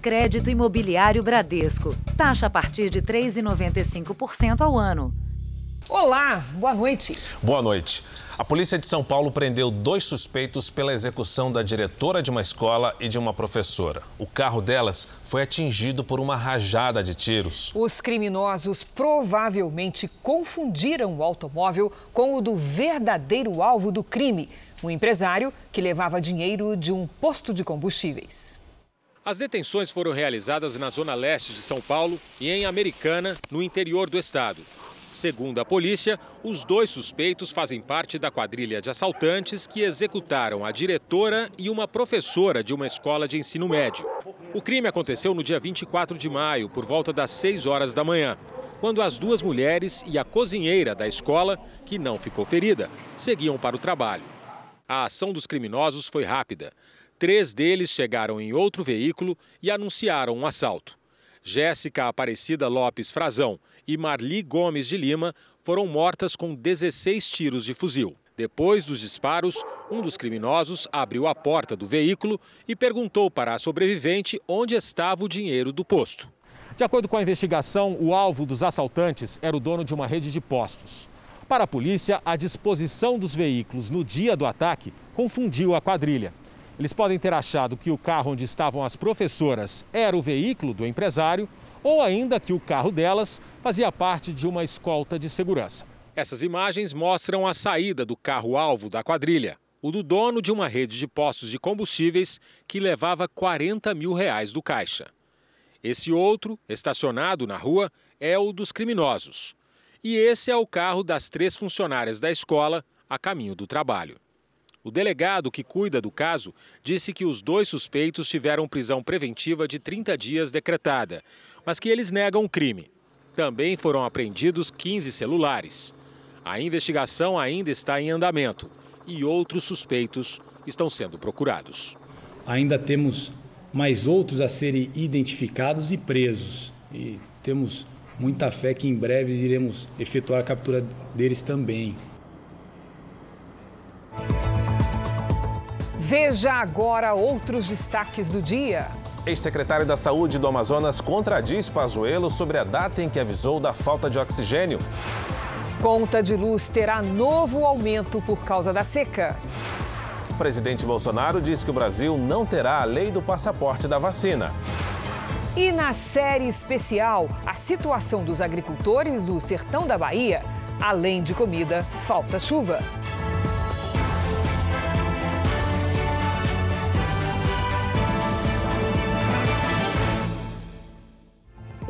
Crédito Imobiliário Bradesco. Taxa a partir de 3,95% ao ano. Olá, boa noite. Boa noite. A polícia de São Paulo prendeu dois suspeitos pela execução da diretora de uma escola e de uma professora. O carro delas foi atingido por uma rajada de tiros. Os criminosos provavelmente confundiram o automóvel com o do verdadeiro alvo do crime, um empresário que levava dinheiro de um posto de combustíveis. As detenções foram realizadas na zona leste de São Paulo e em Americana, no interior do estado. Segundo a polícia, os dois suspeitos fazem parte da quadrilha de assaltantes que executaram a diretora e uma professora de uma escola de ensino médio. O crime aconteceu no dia 24 de maio, por volta das 6 horas da manhã, quando as duas mulheres e a cozinheira da escola, que não ficou ferida, seguiam para o trabalho. A ação dos criminosos foi rápida. Três deles chegaram em outro veículo e anunciaram um assalto. Jéssica Aparecida Lopes Frazão e Marli Gomes de Lima foram mortas com 16 tiros de fuzil. Depois dos disparos, um dos criminosos abriu a porta do veículo e perguntou para a sobrevivente onde estava o dinheiro do posto. De acordo com a investigação, o alvo dos assaltantes era o dono de uma rede de postos. Para a polícia, a disposição dos veículos no dia do ataque confundiu a quadrilha. Eles podem ter achado que o carro onde estavam as professoras era o veículo do empresário ou ainda que o carro delas fazia parte de uma escolta de segurança. Essas imagens mostram a saída do carro-alvo da quadrilha, o do dono de uma rede de postos de combustíveis que levava 40 mil reais do caixa. Esse outro, estacionado na rua, é o dos criminosos. E esse é o carro das três funcionárias da escola a caminho do trabalho. O delegado que cuida do caso disse que os dois suspeitos tiveram prisão preventiva de 30 dias decretada, mas que eles negam o crime. Também foram apreendidos 15 celulares. A investigação ainda está em andamento e outros suspeitos estão sendo procurados. Ainda temos mais outros a serem identificados e presos. E temos muita fé que em breve iremos efetuar a captura deles também. Veja agora outros destaques do dia. Ex-secretário da Saúde do Amazonas contradiz Pazuello sobre a data em que avisou da falta de oxigênio. Conta de luz terá novo aumento por causa da seca. O presidente Bolsonaro diz que o Brasil não terá a lei do passaporte da vacina. E na série especial, a situação dos agricultores do sertão da Bahia. Além de comida, falta chuva.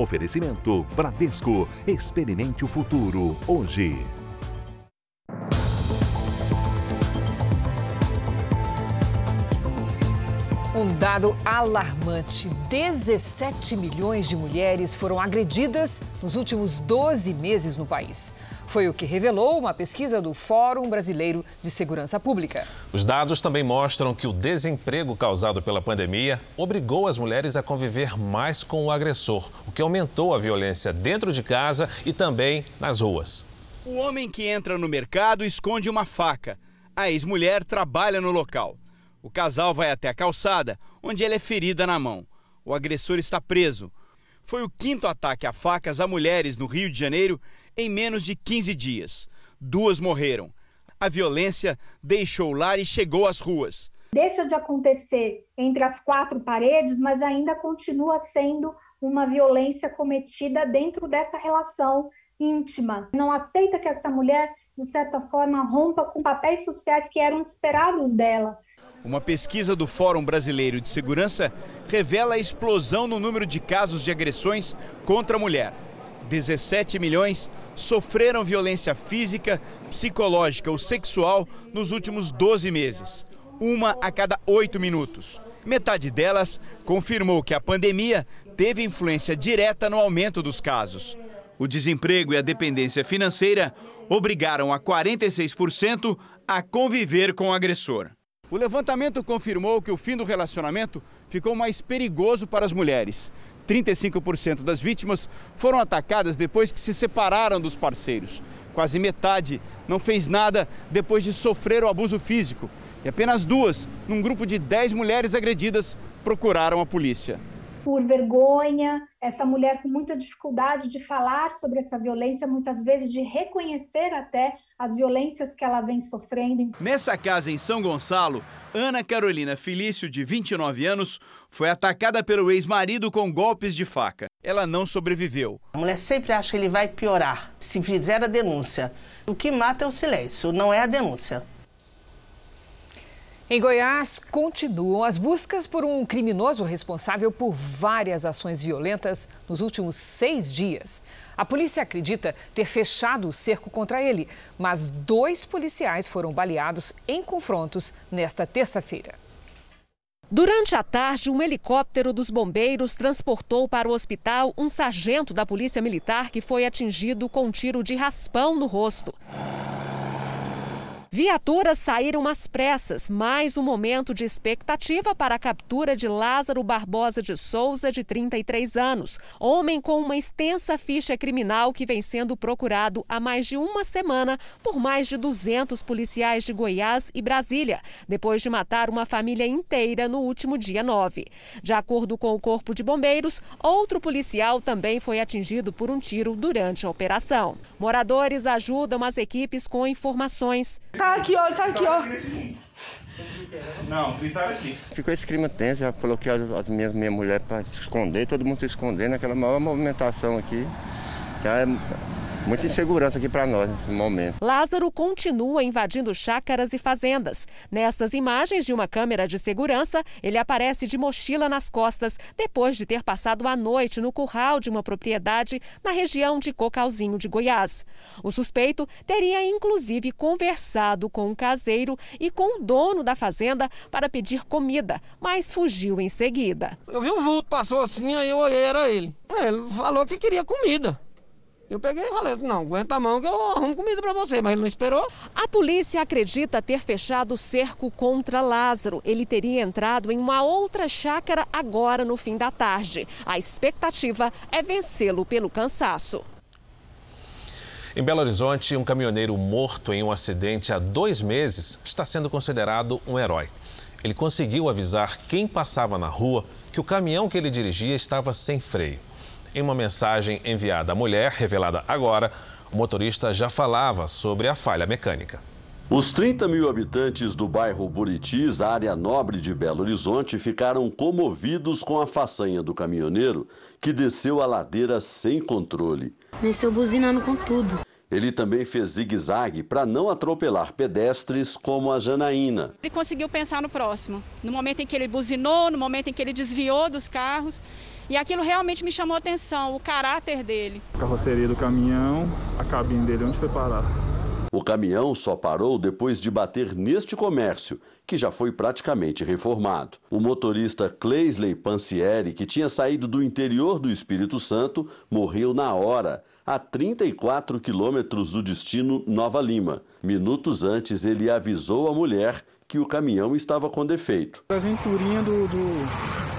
Oferecimento Bradesco. Experimente o futuro hoje. Um dado alarmante: 17 milhões de mulheres foram agredidas nos últimos 12 meses no país. Foi o que revelou uma pesquisa do Fórum Brasileiro de Segurança Pública. Os dados também mostram que o desemprego causado pela pandemia obrigou as mulheres a conviver mais com o agressor, o que aumentou a violência dentro de casa e também nas ruas. O homem que entra no mercado esconde uma faca. A ex-mulher trabalha no local. O casal vai até a calçada, onde ela é ferida na mão. O agressor está preso. Foi o quinto ataque a facas a mulheres no Rio de Janeiro em menos de 15 dias. Duas morreram. A violência deixou o lar e chegou às ruas. Deixa de acontecer entre as quatro paredes, mas ainda continua sendo uma violência cometida dentro dessa relação íntima. Não aceita que essa mulher, de certa forma, rompa com papéis sociais que eram esperados dela. Uma pesquisa do Fórum Brasileiro de Segurança revela a explosão no número de casos de agressões contra a mulher. 17 milhões sofreram violência física, psicológica ou sexual nos últimos 12 meses, uma a cada oito minutos. Metade delas confirmou que a pandemia teve influência direta no aumento dos casos. O desemprego e a dependência financeira obrigaram a 46% a conviver com o agressor. O levantamento confirmou que o fim do relacionamento ficou mais perigoso para as mulheres. 35% das vítimas foram atacadas depois que se separaram dos parceiros. Quase metade não fez nada depois de sofrer o abuso físico. E apenas duas, num grupo de 10 mulheres agredidas, procuraram a polícia. Por vergonha, essa mulher com muita dificuldade de falar sobre essa violência, muitas vezes de reconhecer até as violências que ela vem sofrendo. Nessa casa em São Gonçalo, Ana Carolina Felício, de 29 anos, foi atacada pelo ex-marido com golpes de faca. Ela não sobreviveu. A mulher sempre acha que ele vai piorar se fizer a denúncia. O que mata é o silêncio, não é a denúncia. Em Goiás, continuam as buscas por um criminoso responsável por várias ações violentas nos últimos seis dias. A polícia acredita ter fechado o cerco contra ele, mas dois policiais foram baleados em confrontos nesta terça-feira. Durante a tarde, um helicóptero dos bombeiros transportou para o hospital um sargento da Polícia Militar que foi atingido com um tiro de raspão no rosto. Viaturas saíram às pressas, mais um momento de expectativa para a captura de Lázaro Barbosa de Souza, de 33 anos, homem com uma extensa ficha criminal que vem sendo procurado há mais de uma semana por mais de 200 policiais de Goiás e Brasília, depois de matar uma família inteira no último dia 9. De acordo com o Corpo de Bombeiros, outro policial também foi atingido por um tiro durante a operação. Moradores ajudam as equipes com informações. Tá aqui, ó, tá aqui, ó. Não, gritaram aqui. Ficou esse clima tenso, já coloquei as, as minhas, minha mulher para se esconder, todo mundo se escondendo, aquela maior movimentação aqui. Já é muita insegurança aqui para nós nesse momento. Lázaro continua invadindo chácaras e fazendas. Nessas imagens de uma câmera de segurança, ele aparece de mochila nas costas, depois de ter passado a noite no curral de uma propriedade na região de Cocalzinho de Goiás. O suspeito teria inclusive conversado com um caseiro e com o dono da fazenda para pedir comida, mas fugiu em seguida. Eu vi um vulto, passou assim, aí eu olhei, era ele. Ele falou que queria comida. Eu peguei e falei, não, aguenta a mão que eu arrumo comida para você, mas ele não esperou. A polícia acredita ter fechado o cerco contra Lázaro. Ele teria entrado em uma outra chácara agora no fim da tarde. A expectativa é vencê-lo pelo cansaço. Em Belo Horizonte, um caminhoneiro morto em um acidente há dois meses está sendo considerado um herói. Ele conseguiu avisar quem passava na rua que o caminhão que ele dirigia estava sem freio. Em uma mensagem enviada à mulher, revelada agora, o motorista já falava sobre a falha mecânica. Os 30 mil habitantes do bairro Buritis, área nobre de Belo Horizonte, ficaram comovidos com a façanha do caminhoneiro que desceu a ladeira sem controle. Desceu buzinando com tudo. Ele também fez zigue-zague para não atropelar pedestres como a Janaína. Ele conseguiu pensar no próximo, no momento em que ele buzinou, no momento em que ele desviou dos carros. E aquilo realmente me chamou a atenção, o caráter dele. A carroceria do caminhão, a cabine dele, onde foi parar? O caminhão só parou depois de bater neste comércio, que já foi praticamente reformado. O motorista Cleisley Pancieri, que tinha saído do interior do Espírito Santo, morreu na hora, a 34 quilômetros do destino Nova Lima. Minutos antes, ele avisou a mulher que o caminhão estava com defeito. A venturinha do, do,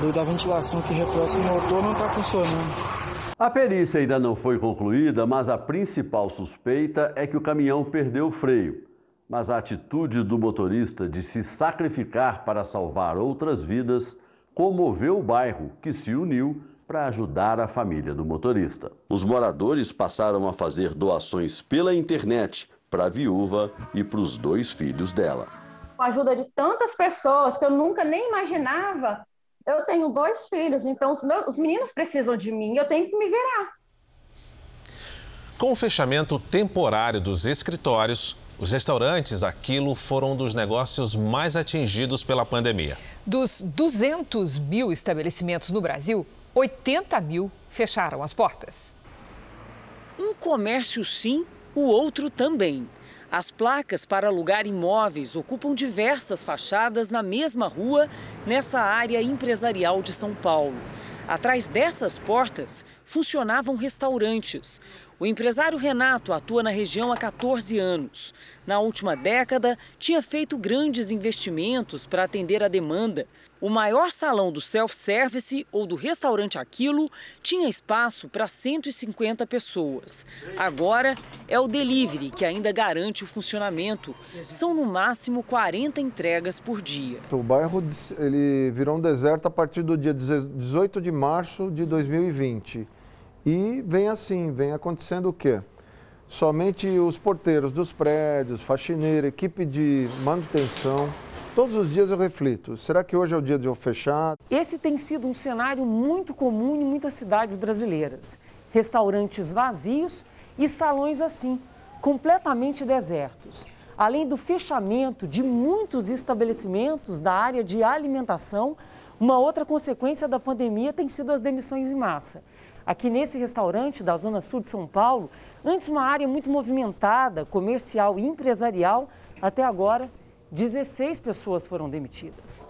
do da ventilação que reforça o motor não está funcionando. A perícia ainda não foi concluída, mas a principal suspeita é que o caminhão perdeu o freio. Mas a atitude do motorista de se sacrificar para salvar outras vidas comoveu o bairro, que se uniu para ajudar a família do motorista. Os moradores passaram a fazer doações pela internet para a viúva e para os dois filhos dela. Com a ajuda de tantas pessoas que eu nunca nem imaginava, eu tenho dois filhos, então os, meus, os meninos precisam de mim, eu tenho que me virar. Com o fechamento temporário dos escritórios, os restaurantes Aquilo foram um dos negócios mais atingidos pela pandemia. Dos 200 mil estabelecimentos no Brasil, 80 mil fecharam as portas. Um comércio sim, o outro também. As placas para alugar imóveis ocupam diversas fachadas na mesma rua, nessa área empresarial de São Paulo. Atrás dessas portas, funcionavam restaurantes. O empresário Renato atua na região há 14 anos. Na última década, tinha feito grandes investimentos para atender a demanda. O maior salão do self-service ou do restaurante Aquilo tinha espaço para 150 pessoas. Agora é o delivery que ainda garante o funcionamento. São no máximo 40 entregas por dia. O bairro ele virou um deserto a partir do dia 18 de março de 2020. E vem assim, vem acontecendo o quê? Somente os porteiros dos prédios, faxineira, equipe de manutenção, Todos os dias eu reflito: será que hoje é o dia de eu fechar? Esse tem sido um cenário muito comum em muitas cidades brasileiras. Restaurantes vazios e salões assim, completamente desertos. Além do fechamento de muitos estabelecimentos da área de alimentação, uma outra consequência da pandemia tem sido as demissões em massa. Aqui nesse restaurante da Zona Sul de São Paulo, antes uma área muito movimentada, comercial e empresarial, até agora 16 pessoas foram demitidas.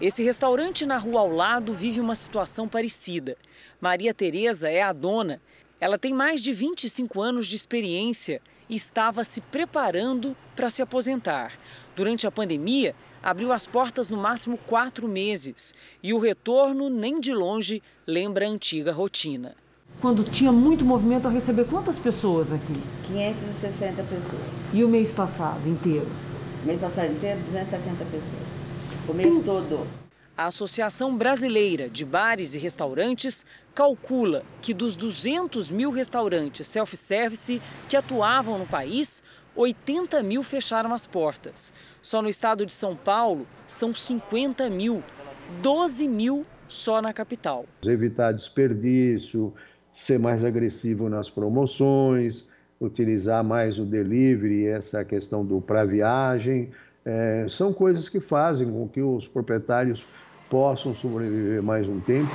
Esse restaurante na rua ao lado vive uma situação parecida. Maria Tereza é a dona. Ela tem mais de 25 anos de experiência e estava se preparando para se aposentar. Durante a pandemia, abriu as portas no máximo quatro meses e o retorno, nem de longe, lembra a antiga rotina. Quando tinha muito movimento a receber quantas pessoas aqui? 560 pessoas. E o mês passado inteiro? Mês passado inteiro, 270 pessoas. O mês todo. A Associação Brasileira de Bares e Restaurantes calcula que dos 200 mil restaurantes self-service que atuavam no país, 80 mil fecharam as portas. Só no estado de São Paulo são 50 mil, 12 mil só na capital. Evitar desperdício, ser mais agressivo nas promoções, utilizar mais o delivery, essa questão do para viagem, é, são coisas que fazem com que os proprietários possam sobreviver mais um tempo.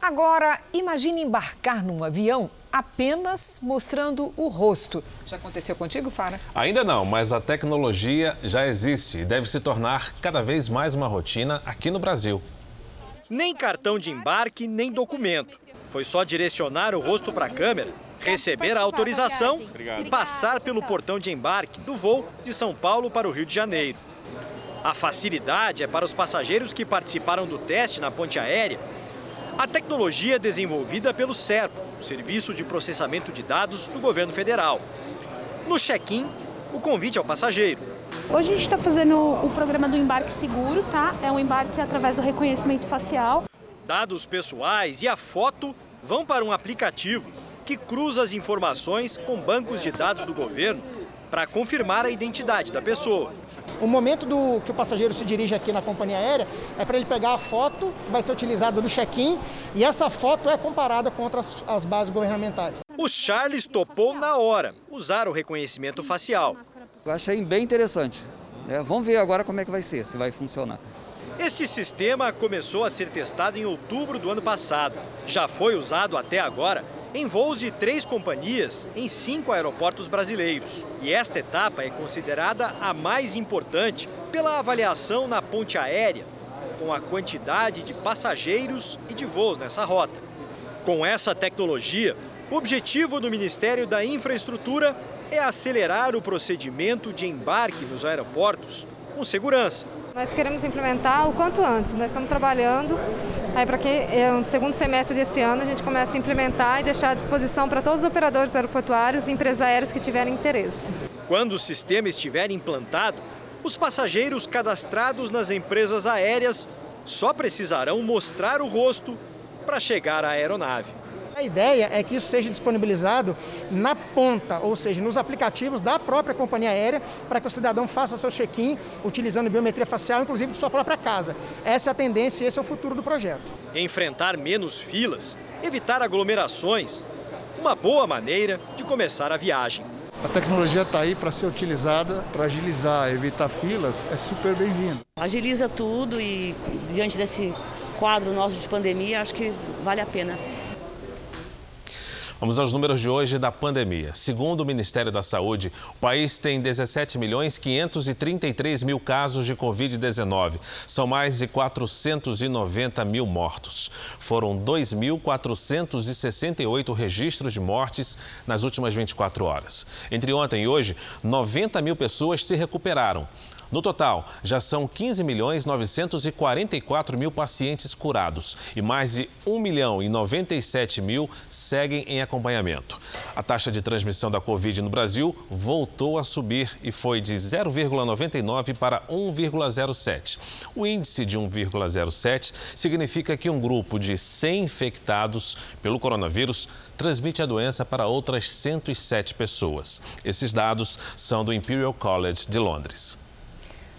Agora, imagine embarcar num avião apenas mostrando o rosto. Já aconteceu contigo, Fara? Ainda não, mas a tecnologia já existe e deve se tornar cada vez mais uma rotina aqui no Brasil. Nem cartão de embarque, nem documento. Foi só direcionar o rosto para a câmera, receber a autorização e passar pelo portão de embarque do voo de São Paulo para o Rio de Janeiro. A facilidade é para os passageiros que participaram do teste na ponte aérea. A tecnologia é desenvolvida pelo SERPO, Serviço de Processamento de Dados do Governo Federal. No check-in, o convite ao passageiro. Hoje a gente está fazendo o programa do embarque seguro, tá? É um embarque através do reconhecimento facial. Dados pessoais e a foto vão para um aplicativo que cruza as informações com bancos de dados do governo para confirmar a identidade da pessoa. O momento do que o passageiro se dirige aqui na companhia aérea é para ele pegar a foto que vai ser utilizada no check-in e essa foto é comparada contra as, as bases governamentais. O Charles topou na hora usar o reconhecimento facial. Eu achei bem interessante. É, vamos ver agora como é que vai ser, se vai funcionar. Este sistema começou a ser testado em outubro do ano passado. Já foi usado até agora em voos de três companhias em cinco aeroportos brasileiros. E esta etapa é considerada a mais importante pela avaliação na ponte aérea, com a quantidade de passageiros e de voos nessa rota. Com essa tecnologia, o objetivo do Ministério da Infraestrutura é acelerar o procedimento de embarque nos aeroportos com segurança. Nós queremos implementar o quanto antes. Nós estamos trabalhando aí para que é, no segundo semestre desse ano a gente comece a implementar e deixar à disposição para todos os operadores aeroportuários e empresas aéreas que tiverem interesse. Quando o sistema estiver implantado, os passageiros cadastrados nas empresas aéreas só precisarão mostrar o rosto para chegar à aeronave. A ideia é que isso seja disponibilizado na ponta, ou seja, nos aplicativos da própria companhia aérea, para que o cidadão faça seu check-in utilizando biometria facial, inclusive de sua própria casa. Essa é a tendência e esse é o futuro do projeto. Enfrentar menos filas, evitar aglomerações, uma boa maneira de começar a viagem. A tecnologia está aí para ser utilizada para agilizar, evitar filas, é super bem-vindo. Agiliza tudo e diante desse quadro nosso de pandemia, acho que vale a pena. Vamos aos números de hoje da pandemia. Segundo o Ministério da Saúde, o país tem 17 milhões 533 mil casos de Covid-19. São mais de 490 mil mortos. Foram 2.468 registros de mortes nas últimas 24 horas. Entre ontem e hoje, 90 mil pessoas se recuperaram. No total, já são 15 milhões 944 mil pacientes curados e mais de 1 milhão e 97 mil seguem em acompanhamento. A taxa de transmissão da Covid no Brasil voltou a subir e foi de 0,99 para 1,07. O índice de 1,07 significa que um grupo de 100 infectados pelo coronavírus transmite a doença para outras 107 pessoas. Esses dados são do Imperial College de Londres.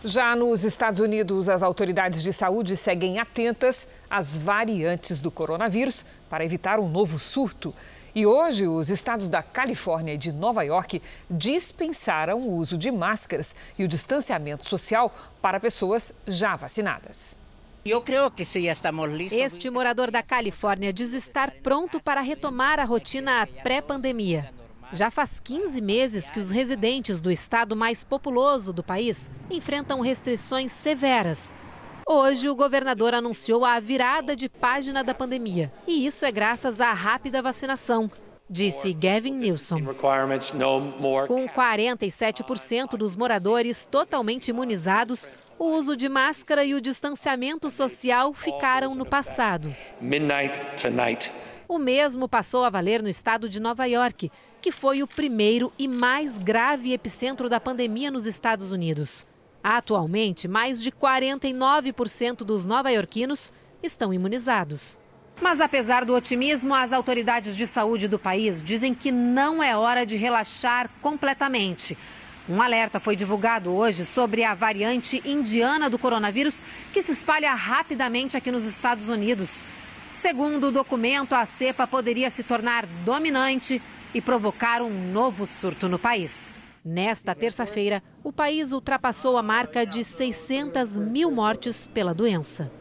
Já nos Estados Unidos, as autoridades de saúde seguem atentas às variantes do coronavírus para evitar um novo surto. E hoje, os estados da Califórnia e de Nova York dispensaram o uso de máscaras e o distanciamento social para pessoas já vacinadas. Eu creio que sim, estamos listos. Este morador da Califórnia diz estar pronto para retomar a rotina pré-pandemia. Já faz 15 meses que os residentes do estado mais populoso do país enfrentam restrições severas. Hoje, o governador anunciou a virada de página da pandemia. E isso é graças à rápida vacinação, disse Gavin Newsom. Com 47% dos moradores totalmente imunizados, o uso de máscara e o distanciamento social ficaram no passado. O mesmo passou a valer no estado de Nova York, que foi o primeiro e mais grave epicentro da pandemia nos Estados Unidos. Atualmente, mais de 49% dos nova-iorquinos estão imunizados. Mas apesar do otimismo, as autoridades de saúde do país dizem que não é hora de relaxar completamente. Um alerta foi divulgado hoje sobre a variante indiana do coronavírus que se espalha rapidamente aqui nos Estados Unidos. Segundo o documento, a cepa poderia se tornar dominante e provocar um novo surto no país. Nesta terça-feira, o país ultrapassou a marca de 600 mil mortes pela doença.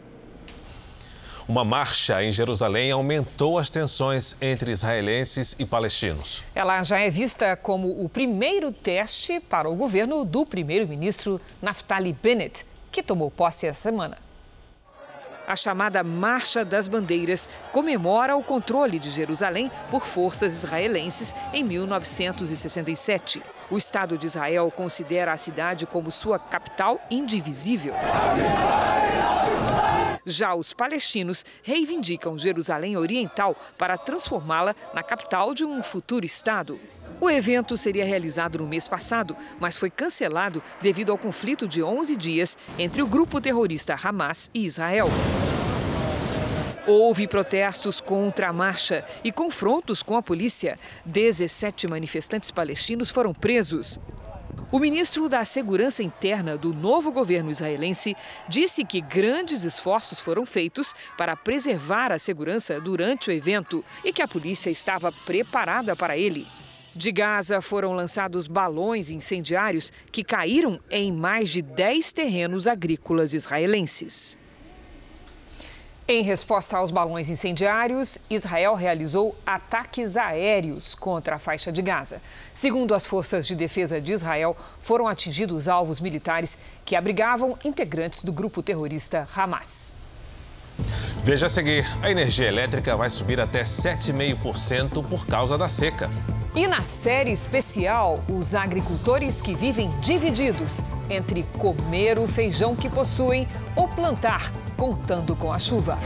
Uma marcha em Jerusalém aumentou as tensões entre israelenses e palestinos. Ela já é vista como o primeiro teste para o governo do primeiro-ministro Naftali Bennett, que tomou posse essa semana. A chamada Marcha das Bandeiras comemora o controle de Jerusalém por forças israelenses em 1967. O Estado de Israel considera a cidade como sua capital indivisível. Já os palestinos reivindicam Jerusalém Oriental para transformá-la na capital de um futuro Estado. O evento seria realizado no mês passado, mas foi cancelado devido ao conflito de 11 dias entre o grupo terrorista Hamas e Israel. Houve protestos contra a marcha e confrontos com a polícia. 17 manifestantes palestinos foram presos. O ministro da Segurança Interna do novo governo israelense disse que grandes esforços foram feitos para preservar a segurança durante o evento e que a polícia estava preparada para ele. De Gaza foram lançados balões incendiários que caíram em mais de 10 terrenos agrícolas israelenses. Em resposta aos balões incendiários, Israel realizou ataques aéreos contra a faixa de Gaza. Segundo as forças de defesa de Israel, foram atingidos alvos militares que abrigavam integrantes do grupo terrorista Hamas. Veja a seguir: a energia elétrica vai subir até 7,5% por causa da seca. E na série especial, os agricultores que vivem divididos entre comer o feijão que possuem ou plantar contando com a chuva.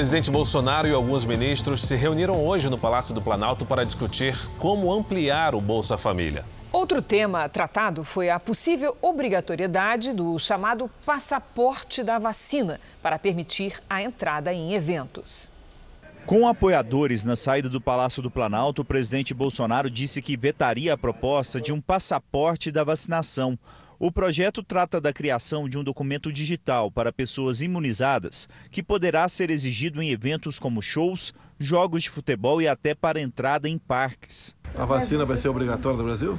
Presidente Bolsonaro e alguns ministros se reuniram hoje no Palácio do Planalto para discutir como ampliar o Bolsa Família. Outro tema tratado foi a possível obrigatoriedade do chamado passaporte da vacina para permitir a entrada em eventos. Com apoiadores na saída do Palácio do Planalto, o presidente Bolsonaro disse que vetaria a proposta de um passaporte da vacinação. O projeto trata da criação de um documento digital para pessoas imunizadas, que poderá ser exigido em eventos como shows, jogos de futebol e até para entrada em parques. A vacina vai ser obrigatória no Brasil?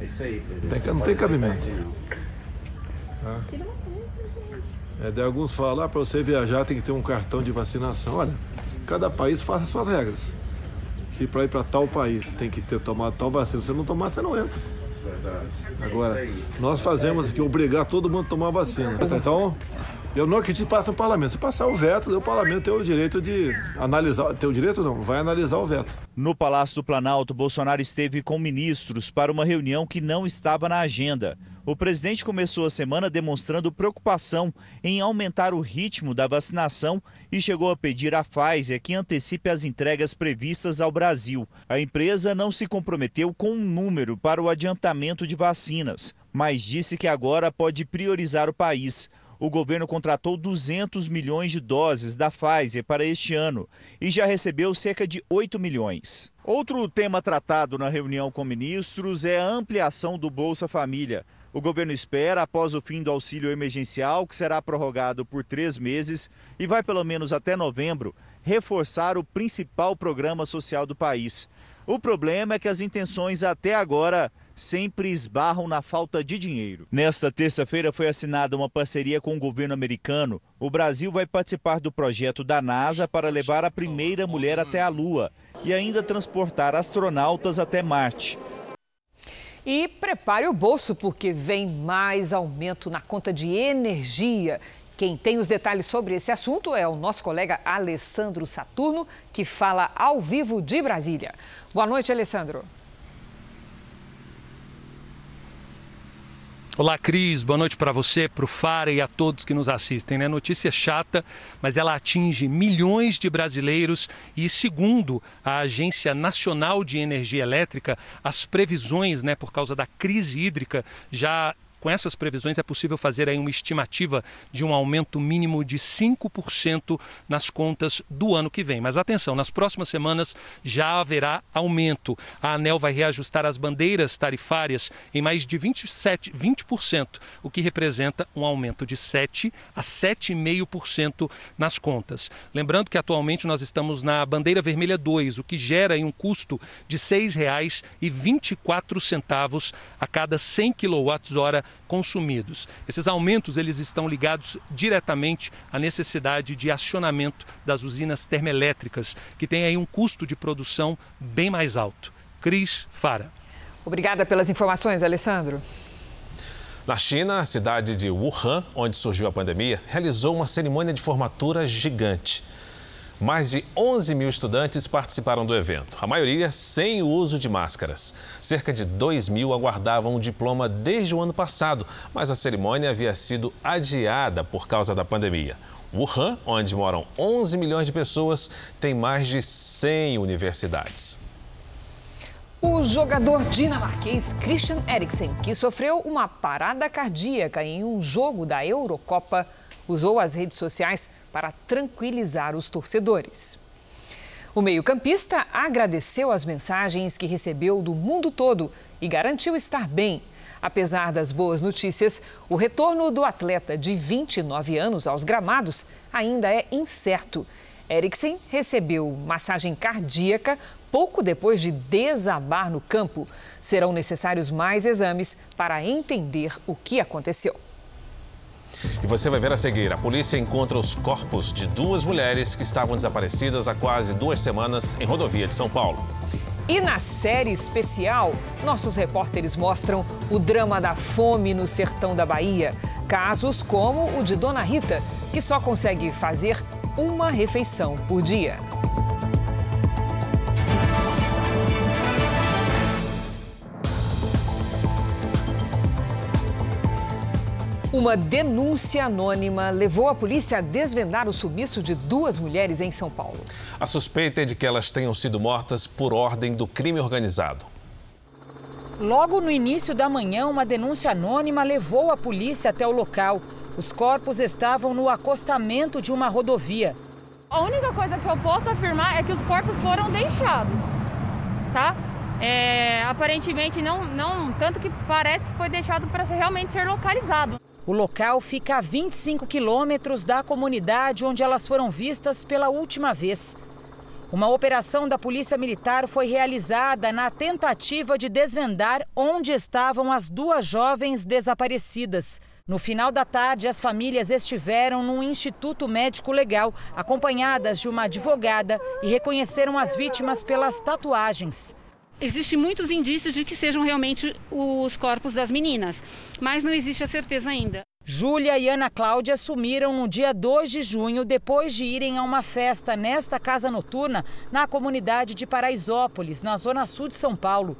É isso aí, Tem, não tem cabimento. Tá? É, de alguns falam, ah, para você viajar tem que ter um cartão de vacinação. Olha, cada país faz as suas regras. Se para ir para tal país tem que ter tomado tal vacina, se não tomar, você não entra. Verdade. Agora, nós fazemos aqui obrigar todo mundo a tomar vacina. Então, eu não acredito que passe no parlamento. Se passar o veto, o parlamento tem o direito de analisar. Tem o direito não, vai analisar o veto. No Palácio do Planalto, Bolsonaro esteve com ministros para uma reunião que não estava na agenda. O presidente começou a semana demonstrando preocupação em aumentar o ritmo da vacinação e chegou a pedir à Pfizer que antecipe as entregas previstas ao Brasil. A empresa não se comprometeu com um número para o adiantamento de vacinas, mas disse que agora pode priorizar o país o governo contratou 200 milhões de doses da Pfizer para este ano e já recebeu cerca de 8 milhões. Outro tema tratado na reunião com ministros é a ampliação do Bolsa Família. O governo espera, após o fim do auxílio emergencial, que será prorrogado por três meses e vai pelo menos até novembro, reforçar o principal programa social do país. O problema é que as intenções até agora sempre esbarram na falta de dinheiro. Nesta terça-feira foi assinada uma parceria com o governo americano. O Brasil vai participar do projeto da NASA para levar a primeira mulher até a Lua e ainda transportar astronautas até Marte. E prepare o bolso, porque vem mais aumento na conta de energia. Quem tem os detalhes sobre esse assunto é o nosso colega Alessandro Saturno, que fala ao vivo de Brasília. Boa noite, Alessandro. Olá, Cris. Boa noite para você, para o Fara e a todos que nos assistem. Né? Notícia chata, mas ela atinge milhões de brasileiros e, segundo a Agência Nacional de Energia Elétrica, as previsões, né, por causa da crise hídrica, já com essas previsões é possível fazer aí uma estimativa de um aumento mínimo de 5% nas contas do ano que vem. Mas atenção, nas próximas semanas já haverá aumento. A ANEL vai reajustar as bandeiras tarifárias em mais de 27, 20%, o que representa um aumento de 7 a 7,5% nas contas. Lembrando que atualmente nós estamos na bandeira vermelha 2, o que gera um custo de R$ 6,24 a cada 100 kWh consumidos. Esses aumentos eles estão ligados diretamente à necessidade de acionamento das usinas termoelétricas, que têm aí um custo de produção bem mais alto. Cris Fara. Obrigada pelas informações, Alessandro. Na China, a cidade de Wuhan, onde surgiu a pandemia, realizou uma cerimônia de formatura gigante. Mais de 11 mil estudantes participaram do evento, a maioria sem o uso de máscaras. Cerca de 2 mil aguardavam o diploma desde o ano passado, mas a cerimônia havia sido adiada por causa da pandemia. Wuhan, onde moram 11 milhões de pessoas, tem mais de 100 universidades. O jogador dinamarquês Christian Eriksen, que sofreu uma parada cardíaca em um jogo da Eurocopa, usou as redes sociais para tranquilizar os torcedores. O meio-campista agradeceu as mensagens que recebeu do mundo todo e garantiu estar bem. Apesar das boas notícias, o retorno do atleta de 29 anos aos gramados ainda é incerto. Eriksen recebeu massagem cardíaca pouco depois de desabar no campo. Serão necessários mais exames para entender o que aconteceu. E você vai ver a seguir: a polícia encontra os corpos de duas mulheres que estavam desaparecidas há quase duas semanas em rodovia de São Paulo. E na série especial, nossos repórteres mostram o drama da fome no sertão da Bahia. Casos como o de Dona Rita, que só consegue fazer uma refeição por dia. Uma denúncia anônima levou a polícia a desvendar o sumiço de duas mulheres em São Paulo. A suspeita é de que elas tenham sido mortas por ordem do crime organizado. Logo no início da manhã, uma denúncia anônima levou a polícia até o local. Os corpos estavam no acostamento de uma rodovia. A única coisa que eu posso afirmar é que os corpos foram deixados, tá? É, aparentemente não, não, tanto que parece que foi deixado para realmente ser localizado. O local fica a 25 quilômetros da comunidade onde elas foram vistas pela última vez. Uma operação da Polícia Militar foi realizada na tentativa de desvendar onde estavam as duas jovens desaparecidas. No final da tarde, as famílias estiveram no Instituto Médico Legal, acompanhadas de uma advogada, e reconheceram as vítimas pelas tatuagens. Existem muitos indícios de que sejam realmente os corpos das meninas, mas não existe a certeza ainda. Júlia e Ana Cláudia sumiram no dia 2 de junho, depois de irem a uma festa nesta casa noturna na comunidade de Paraisópolis, na zona sul de São Paulo.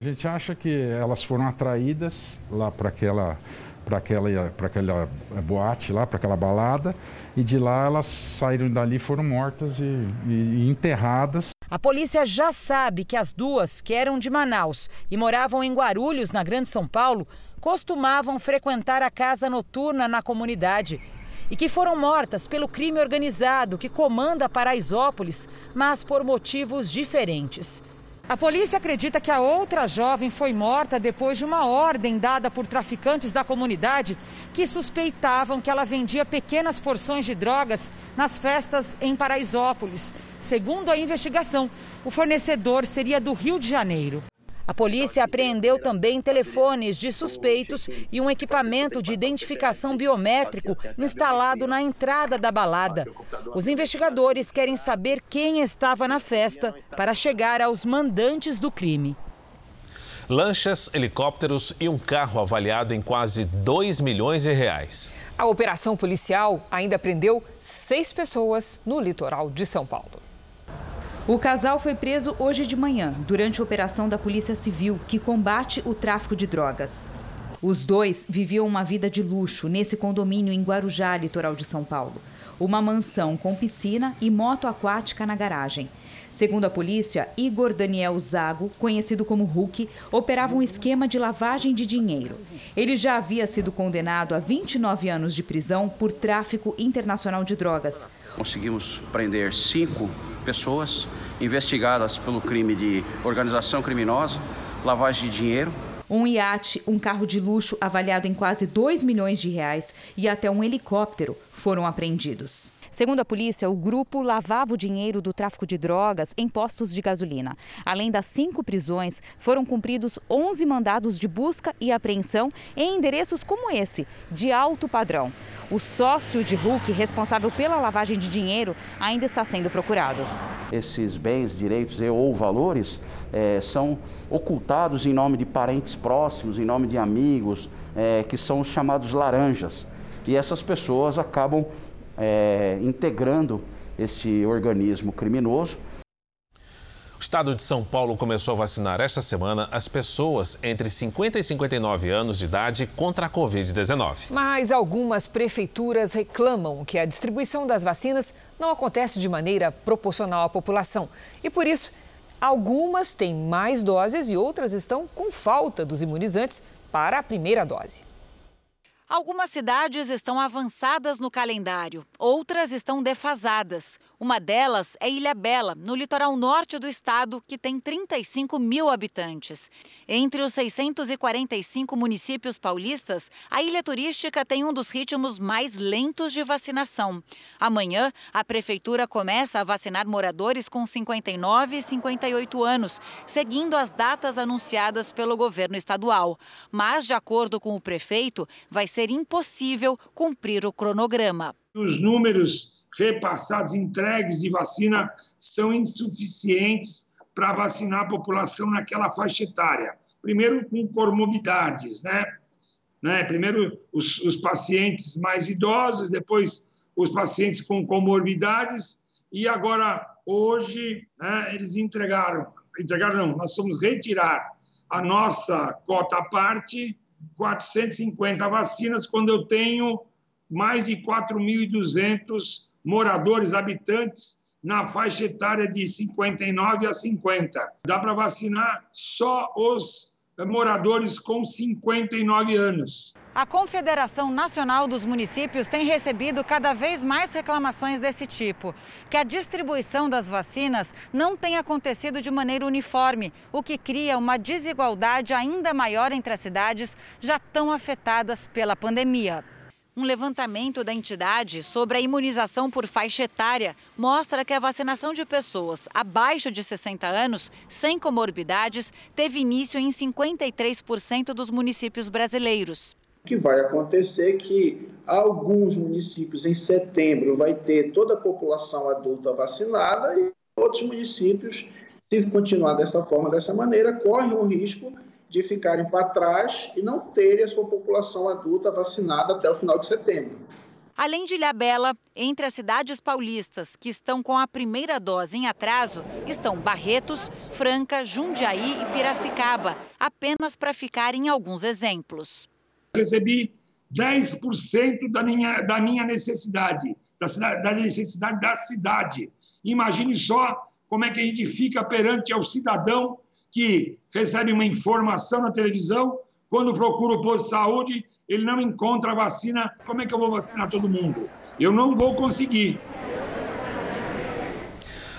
A gente acha que elas foram atraídas lá para aquela para aquela, para aquela boate lá, para aquela balada, e de lá elas saíram dali foram mortas e, e, e enterradas. A polícia já sabe que as duas, que eram de Manaus e moravam em Guarulhos, na Grande São Paulo, costumavam frequentar a casa noturna na comunidade e que foram mortas pelo crime organizado que comanda Paraisópolis, mas por motivos diferentes. A polícia acredita que a outra jovem foi morta depois de uma ordem dada por traficantes da comunidade que suspeitavam que ela vendia pequenas porções de drogas nas festas em Paraisópolis. Segundo a investigação, o fornecedor seria do Rio de Janeiro. A polícia apreendeu também telefones de suspeitos e um equipamento de identificação biométrico instalado na entrada da balada. Os investigadores querem saber quem estava na festa para chegar aos mandantes do crime. Lanchas, helicópteros e um carro avaliado em quase 2 milhões de reais. A operação policial ainda prendeu seis pessoas no litoral de São Paulo. O casal foi preso hoje de manhã, durante a operação da Polícia Civil, que combate o tráfico de drogas. Os dois viviam uma vida de luxo nesse condomínio em Guarujá, litoral de São Paulo. Uma mansão com piscina e moto aquática na garagem. Segundo a polícia, Igor Daniel Zago, conhecido como Hulk, operava um esquema de lavagem de dinheiro. Ele já havia sido condenado a 29 anos de prisão por tráfico internacional de drogas. Conseguimos prender cinco pessoas investigadas pelo crime de organização criminosa, lavagem de dinheiro. Um iate, um carro de luxo avaliado em quase 2 milhões de reais e até um helicóptero foram apreendidos. Segundo a polícia, o grupo lavava o dinheiro do tráfico de drogas em postos de gasolina. Além das cinco prisões, foram cumpridos 11 mandados de busca e apreensão em endereços como esse, de alto padrão. O sócio de Hulk, responsável pela lavagem de dinheiro, ainda está sendo procurado. Esses bens, direitos e ou valores é, são ocultados em nome de parentes próximos, em nome de amigos, é, que são os chamados laranjas. E essas pessoas acabam é, integrando este organismo criminoso. O estado de São Paulo começou a vacinar esta semana as pessoas entre 50 e 59 anos de idade contra a Covid-19. Mas algumas prefeituras reclamam que a distribuição das vacinas não acontece de maneira proporcional à população. E por isso, algumas têm mais doses e outras estão com falta dos imunizantes para a primeira dose. Algumas cidades estão avançadas no calendário, outras estão defasadas. Uma delas é Ilha Bela, no litoral norte do estado, que tem 35 mil habitantes. Entre os 645 municípios paulistas, a ilha turística tem um dos ritmos mais lentos de vacinação. Amanhã, a prefeitura começa a vacinar moradores com 59 e 58 anos, seguindo as datas anunciadas pelo governo estadual. Mas, de acordo com o prefeito, vai ser impossível cumprir o cronograma. Os números repassados, entregues de vacina são insuficientes para vacinar a população naquela faixa etária. Primeiro, com comorbidades, né? né? Primeiro, os, os pacientes mais idosos, depois, os pacientes com comorbidades, e agora, hoje, né, eles entregaram entregaram não, nós vamos retirar a nossa cota à parte, 450 vacinas, quando eu tenho mais de 4.200 moradores, habitantes na faixa etária de 59 a 50. Dá para vacinar só os moradores com 59 anos. A Confederação Nacional dos Municípios tem recebido cada vez mais reclamações desse tipo, que a distribuição das vacinas não tem acontecido de maneira uniforme, o que cria uma desigualdade ainda maior entre as cidades já tão afetadas pela pandemia. Um levantamento da entidade sobre a imunização por faixa etária mostra que a vacinação de pessoas abaixo de 60 anos, sem comorbidades, teve início em 53% dos municípios brasileiros. O que vai acontecer é que alguns municípios em setembro vai ter toda a população adulta vacinada e outros municípios, se continuar dessa forma, dessa maneira, correm o risco de ficarem para trás e não terem a sua população adulta vacinada até o final de setembro. Além de Ilhabela, entre as cidades paulistas que estão com a primeira dose em atraso, estão Barretos, Franca, Jundiaí e Piracicaba, apenas para ficar em alguns exemplos. Recebi 10% da minha, da minha necessidade, da, cidade, da necessidade da cidade. Imagine só como é que a gente fica perante ao cidadão que recebe uma informação na televisão, quando procura o posto de saúde, ele não encontra a vacina. Como é que eu vou vacinar todo mundo? Eu não vou conseguir.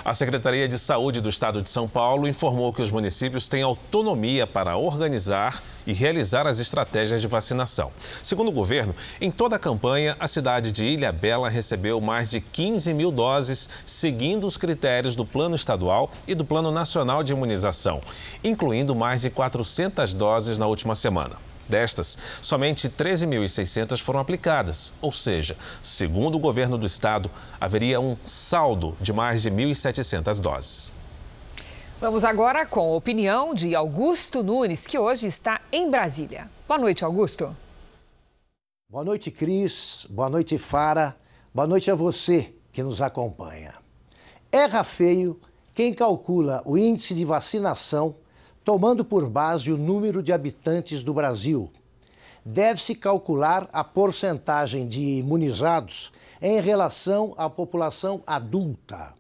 A Secretaria de Saúde do Estado de São Paulo informou que os municípios têm autonomia para organizar e realizar as estratégias de vacinação. Segundo o governo, em toda a campanha, a cidade de Ilha Bela recebeu mais de 15 mil doses, seguindo os critérios do Plano Estadual e do Plano Nacional de Imunização, incluindo mais de 400 doses na última semana. Destas, somente 13.600 foram aplicadas, ou seja, segundo o governo do estado, haveria um saldo de mais de 1.700 doses. Vamos agora com a opinião de Augusto Nunes, que hoje está em Brasília. Boa noite, Augusto. Boa noite, Cris. Boa noite, Fara. Boa noite a você que nos acompanha. Erra feio quem calcula o índice de vacinação tomando por base o número de habitantes do Brasil. Deve-se calcular a porcentagem de imunizados em relação à população adulta.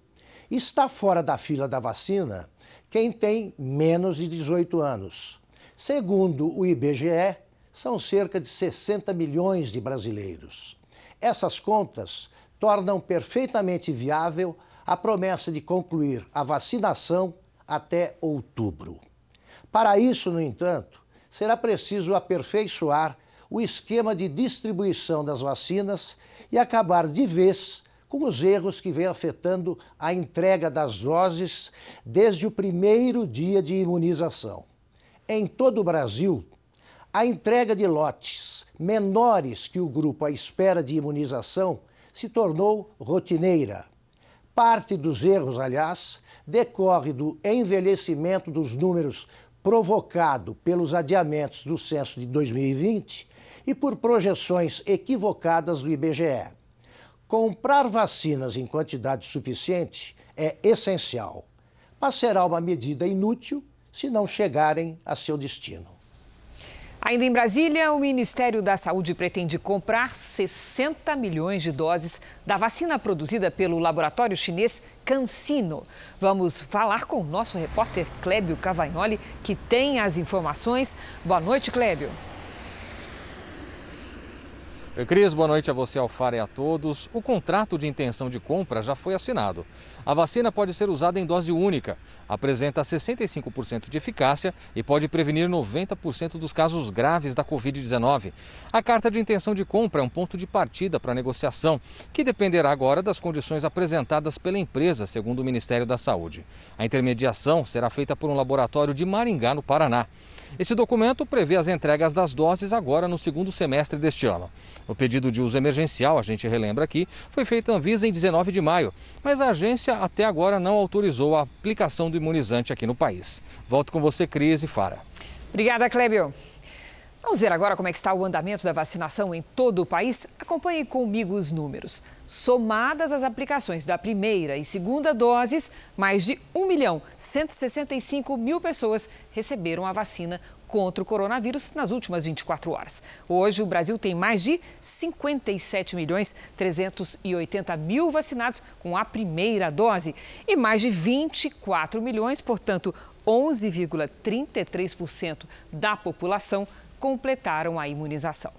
Está fora da fila da vacina quem tem menos de 18 anos. Segundo o IBGE, são cerca de 60 milhões de brasileiros. Essas contas tornam perfeitamente viável a promessa de concluir a vacinação até outubro. Para isso, no entanto, será preciso aperfeiçoar o esquema de distribuição das vacinas e acabar de vez com os erros que vêm afetando a entrega das doses desde o primeiro dia de imunização. Em todo o Brasil, a entrega de lotes menores que o grupo à espera de imunização se tornou rotineira. Parte dos erros, aliás, decorre do envelhecimento dos números provocado pelos adiamentos do censo de 2020 e por projeções equivocadas do IBGE. Comprar vacinas em quantidade suficiente é essencial, mas será uma medida inútil se não chegarem a seu destino. Ainda em Brasília, o Ministério da Saúde pretende comprar 60 milhões de doses da vacina produzida pelo laboratório chinês CanSino. Vamos falar com o nosso repórter Clébio Cavagnoli, que tem as informações. Boa noite, Clébio. Cris, boa noite a você, Alfara, e a todos. O contrato de intenção de compra já foi assinado. A vacina pode ser usada em dose única, apresenta 65% de eficácia e pode prevenir 90% dos casos graves da Covid-19. A carta de intenção de compra é um ponto de partida para a negociação, que dependerá agora das condições apresentadas pela empresa, segundo o Ministério da Saúde. A intermediação será feita por um laboratório de Maringá, no Paraná. Esse documento prevê as entregas das doses agora no segundo semestre deste ano. O pedido de uso emergencial, a gente relembra aqui, foi feito à Anvisa em 19 de maio, mas a agência até agora não autorizou a aplicação do imunizante aqui no país. Volto com você, Cris e Fara. Obrigada, Clébio. Vamos ver agora como é que está o andamento da vacinação em todo o país? Acompanhe comigo os números. Somadas as aplicações da primeira e segunda doses, mais de 1 milhão 165 mil pessoas receberam a vacina contra o coronavírus nas últimas 24 horas. Hoje, o Brasil tem mais de 57 milhões 380 mil vacinados com a primeira dose e mais de 24 milhões, portanto, 11,33% da população completaram a imunização.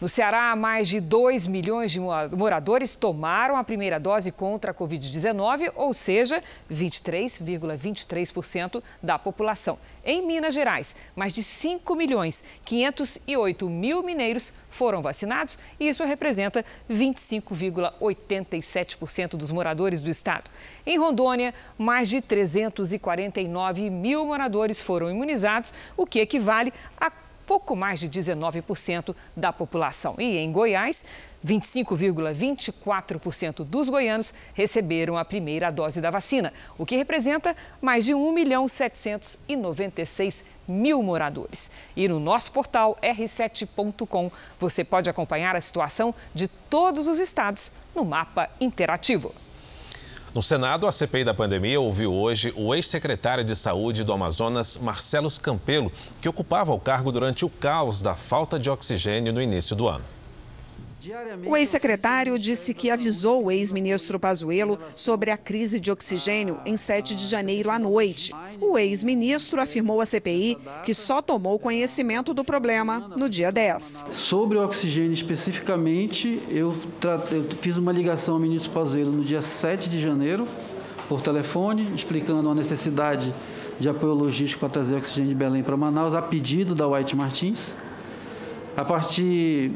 No Ceará, mais de 2 milhões de moradores tomaram a primeira dose contra a Covid-19, ou seja, 23,23% da população. Em Minas Gerais, mais de 5 milhões 508 mil mineiros foram vacinados e isso representa 25,87% dos moradores do estado. Em Rondônia, mais de 349 mil moradores foram imunizados, o que equivale a pouco mais de 19% da população. E em Goiás, 25,24% dos goianos receberam a primeira dose da vacina, o que representa mais de 1 milhão 796 mil moradores. E no nosso portal r7.com você pode acompanhar a situação de todos os estados no mapa interativo. No Senado, a CPI da pandemia ouviu hoje o ex-secretário de Saúde do Amazonas, Marcelo Campelo, que ocupava o cargo durante o caos da falta de oxigênio no início do ano. O ex-secretário disse que avisou o ex-ministro Pazuello sobre a crise de oxigênio em 7 de janeiro à noite. O ex-ministro afirmou à CPI que só tomou conhecimento do problema no dia 10. Sobre o oxigênio especificamente, eu, eu fiz uma ligação ao ministro Pazuello no dia 7 de janeiro, por telefone, explicando a necessidade de apoio logístico para trazer oxigênio de Belém para Manaus, a pedido da White Martins. A partir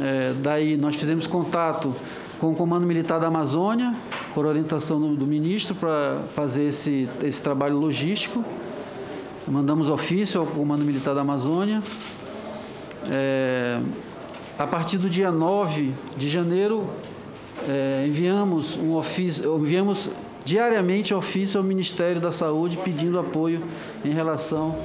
é, daí nós fizemos contato com o Comando Militar da Amazônia, por orientação do, do ministro, para fazer esse, esse trabalho logístico. Mandamos ofício ao Comando Militar da Amazônia. É, a partir do dia 9 de janeiro, é, enviamos um ofício, enviamos diariamente ofício ao Ministério da Saúde pedindo apoio em relação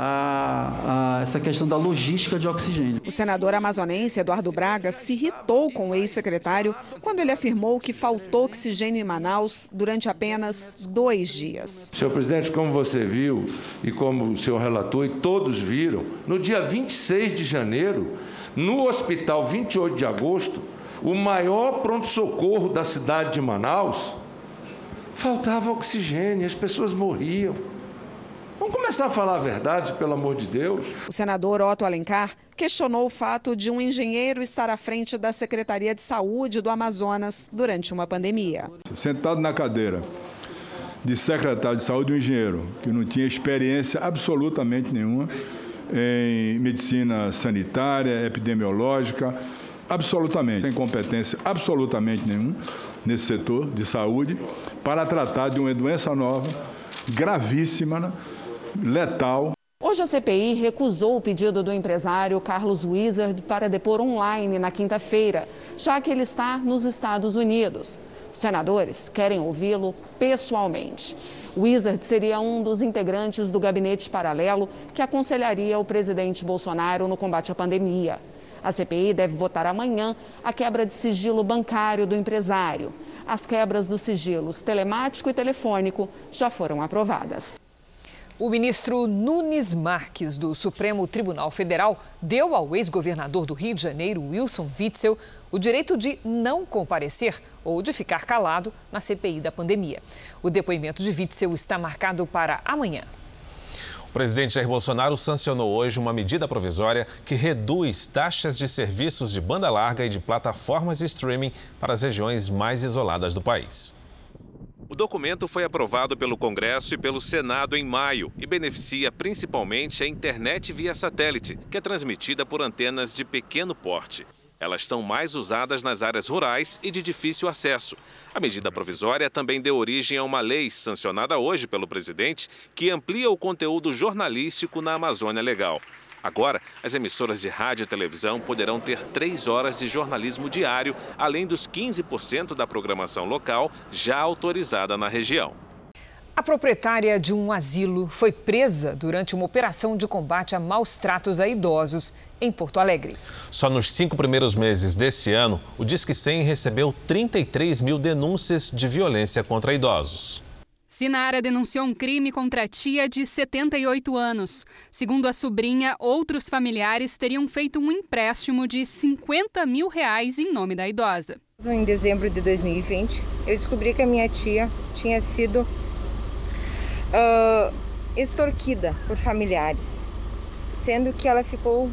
a, a, essa questão da logística de oxigênio. O senador amazonense Eduardo Braga se irritou com o ex-secretário quando ele afirmou que faltou oxigênio em Manaus durante apenas dois dias. Senhor presidente, como você viu e como o senhor relatou e todos viram, no dia 26 de janeiro, no hospital 28 de agosto, o maior pronto-socorro da cidade de Manaus, faltava oxigênio, as pessoas morriam. Vamos começar a falar a verdade, pelo amor de Deus. O senador Otto Alencar questionou o fato de um engenheiro estar à frente da Secretaria de Saúde do Amazonas durante uma pandemia. Sentado na cadeira de secretário de saúde, um engenheiro que não tinha experiência absolutamente nenhuma em medicina sanitária, epidemiológica, absolutamente, sem competência absolutamente nenhuma nesse setor de saúde, para tratar de uma doença nova, gravíssima, né? Letal. Hoje a CPI recusou o pedido do empresário Carlos Wizard para depor online na quinta-feira, já que ele está nos Estados Unidos. Os senadores querem ouvi-lo pessoalmente. Wizard seria um dos integrantes do gabinete paralelo que aconselharia o presidente Bolsonaro no combate à pandemia. A CPI deve votar amanhã a quebra de sigilo bancário do empresário. As quebras dos sigilos telemático e telefônico já foram aprovadas. O ministro Nunes Marques, do Supremo Tribunal Federal, deu ao ex-governador do Rio de Janeiro, Wilson Witzel, o direito de não comparecer ou de ficar calado na CPI da pandemia. O depoimento de Witzel está marcado para amanhã. O presidente Jair Bolsonaro sancionou hoje uma medida provisória que reduz taxas de serviços de banda larga e de plataformas de streaming para as regiões mais isoladas do país. O documento foi aprovado pelo Congresso e pelo Senado em maio e beneficia principalmente a internet via satélite, que é transmitida por antenas de pequeno porte. Elas são mais usadas nas áreas rurais e de difícil acesso. A medida provisória também deu origem a uma lei sancionada hoje pelo presidente que amplia o conteúdo jornalístico na Amazônia Legal. Agora, as emissoras de rádio e televisão poderão ter três horas de jornalismo diário, além dos 15% da programação local já autorizada na região. A proprietária de um asilo foi presa durante uma operação de combate a maus tratos a idosos em Porto Alegre. Só nos cinco primeiros meses desse ano, o Disque 100 recebeu 33 mil denúncias de violência contra idosos. Sinara denunciou um crime contra a tia de 78 anos. Segundo a sobrinha, outros familiares teriam feito um empréstimo de 50 mil reais em nome da idosa. Em dezembro de 2020, eu descobri que a minha tia tinha sido uh, extorquida por familiares, sendo que ela ficou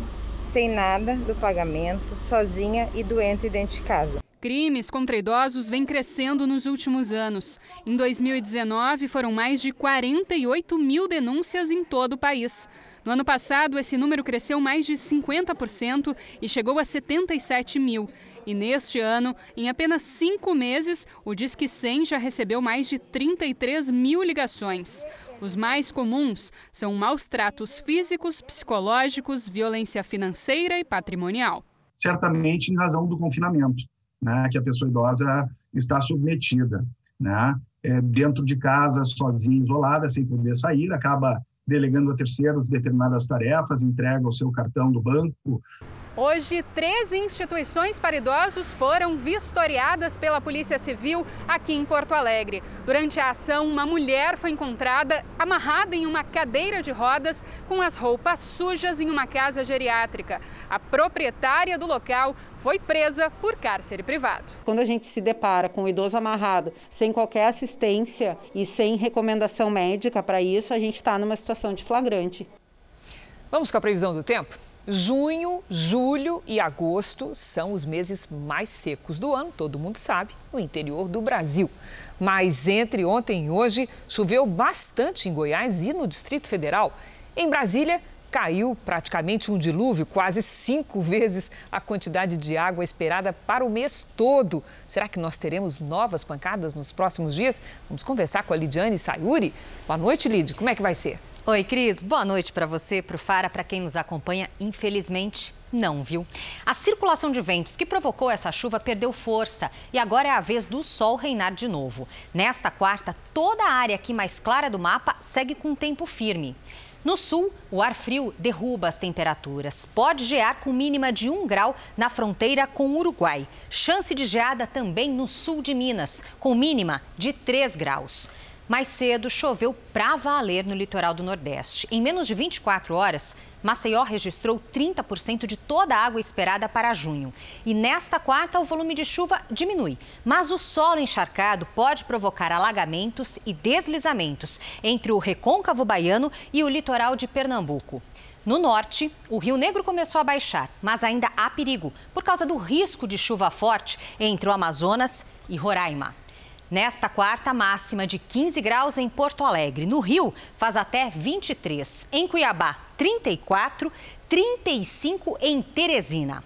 sei nada do pagamento, sozinha e doente dentro de casa. Crimes contra idosos vêm crescendo nos últimos anos. Em 2019, foram mais de 48 mil denúncias em todo o país. No ano passado, esse número cresceu mais de 50% e chegou a 77 mil. E neste ano, em apenas cinco meses, o Disque 100 já recebeu mais de 33 mil ligações. Os mais comuns são maus tratos físicos, psicológicos, violência financeira e patrimonial. Certamente em razão do confinamento, né, que a pessoa idosa está submetida, né, é, dentro de casa, sozinha, isolada, sem poder sair, acaba delegando a terceiros determinadas tarefas, entrega o seu cartão do banco, Hoje, três instituições para idosos foram vistoriadas pela Polícia Civil aqui em Porto Alegre. Durante a ação, uma mulher foi encontrada amarrada em uma cadeira de rodas com as roupas sujas em uma casa geriátrica. A proprietária do local foi presa por cárcere privado. Quando a gente se depara com um idoso amarrado, sem qualquer assistência e sem recomendação médica para isso, a gente está numa situação de flagrante. Vamos com a previsão do tempo? Junho, julho e agosto são os meses mais secos do ano, todo mundo sabe, no interior do Brasil. Mas entre ontem e hoje, choveu bastante em Goiás e no Distrito Federal. Em Brasília, caiu praticamente um dilúvio, quase cinco vezes a quantidade de água esperada para o mês todo. Será que nós teremos novas pancadas nos próximos dias? Vamos conversar com a Lidiane Sayuri. Boa noite, Lid. Como é que vai ser? Oi, Cris. Boa noite para você, para o Fara, para quem nos acompanha. Infelizmente, não, viu? A circulação de ventos que provocou essa chuva perdeu força e agora é a vez do sol reinar de novo. Nesta quarta, toda a área aqui mais clara do mapa segue com tempo firme. No sul, o ar frio derruba as temperaturas. Pode gear com mínima de 1 grau na fronteira com o Uruguai. Chance de geada também no sul de Minas, com mínima de 3 graus. Mais cedo, choveu pra valer no litoral do Nordeste. Em menos de 24 horas, Maceió registrou 30% de toda a água esperada para junho. E nesta quarta, o volume de chuva diminui. Mas o solo encharcado pode provocar alagamentos e deslizamentos entre o recôncavo baiano e o litoral de Pernambuco. No norte, o Rio Negro começou a baixar, mas ainda há perigo por causa do risco de chuva forte entre o Amazonas e Roraima. Nesta quarta, máxima de 15 graus em Porto Alegre. No Rio, faz até 23. Em Cuiabá, 34. 35 em Teresina.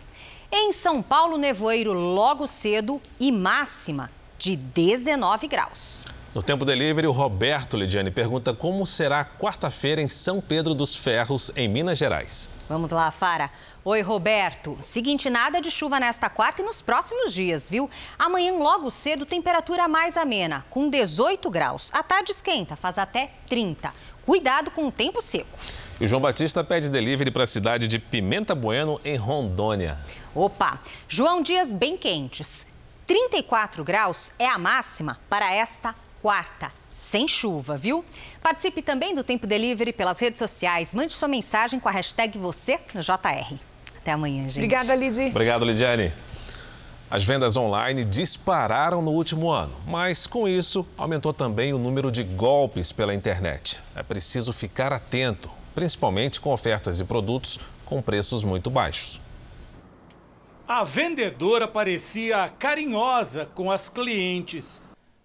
Em São Paulo, nevoeiro logo cedo e máxima de 19 graus. No Tempo Delivery, o Roberto Lidiane pergunta como será quarta-feira em São Pedro dos Ferros, em Minas Gerais. Vamos lá, Fara. Oi, Roberto. Seguinte, nada de chuva nesta quarta e nos próximos dias, viu? Amanhã, logo cedo, temperatura mais amena, com 18 graus. À tarde esquenta, faz até 30. Cuidado com o tempo seco. E o João Batista pede delivery para a cidade de Pimenta Bueno, em Rondônia. Opa! João Dias bem quentes. 34 graus é a máxima para esta quarta, sem chuva, viu? Participe também do Tempo Delivery pelas redes sociais. Mande sua mensagem com a hashtag você no JR. Até amanhã, gente. Obrigada, Lidy. Obrigado, Lidiane. As vendas online dispararam no último ano, mas com isso aumentou também o número de golpes pela internet. É preciso ficar atento, principalmente com ofertas de produtos com preços muito baixos. A vendedora parecia carinhosa com as clientes.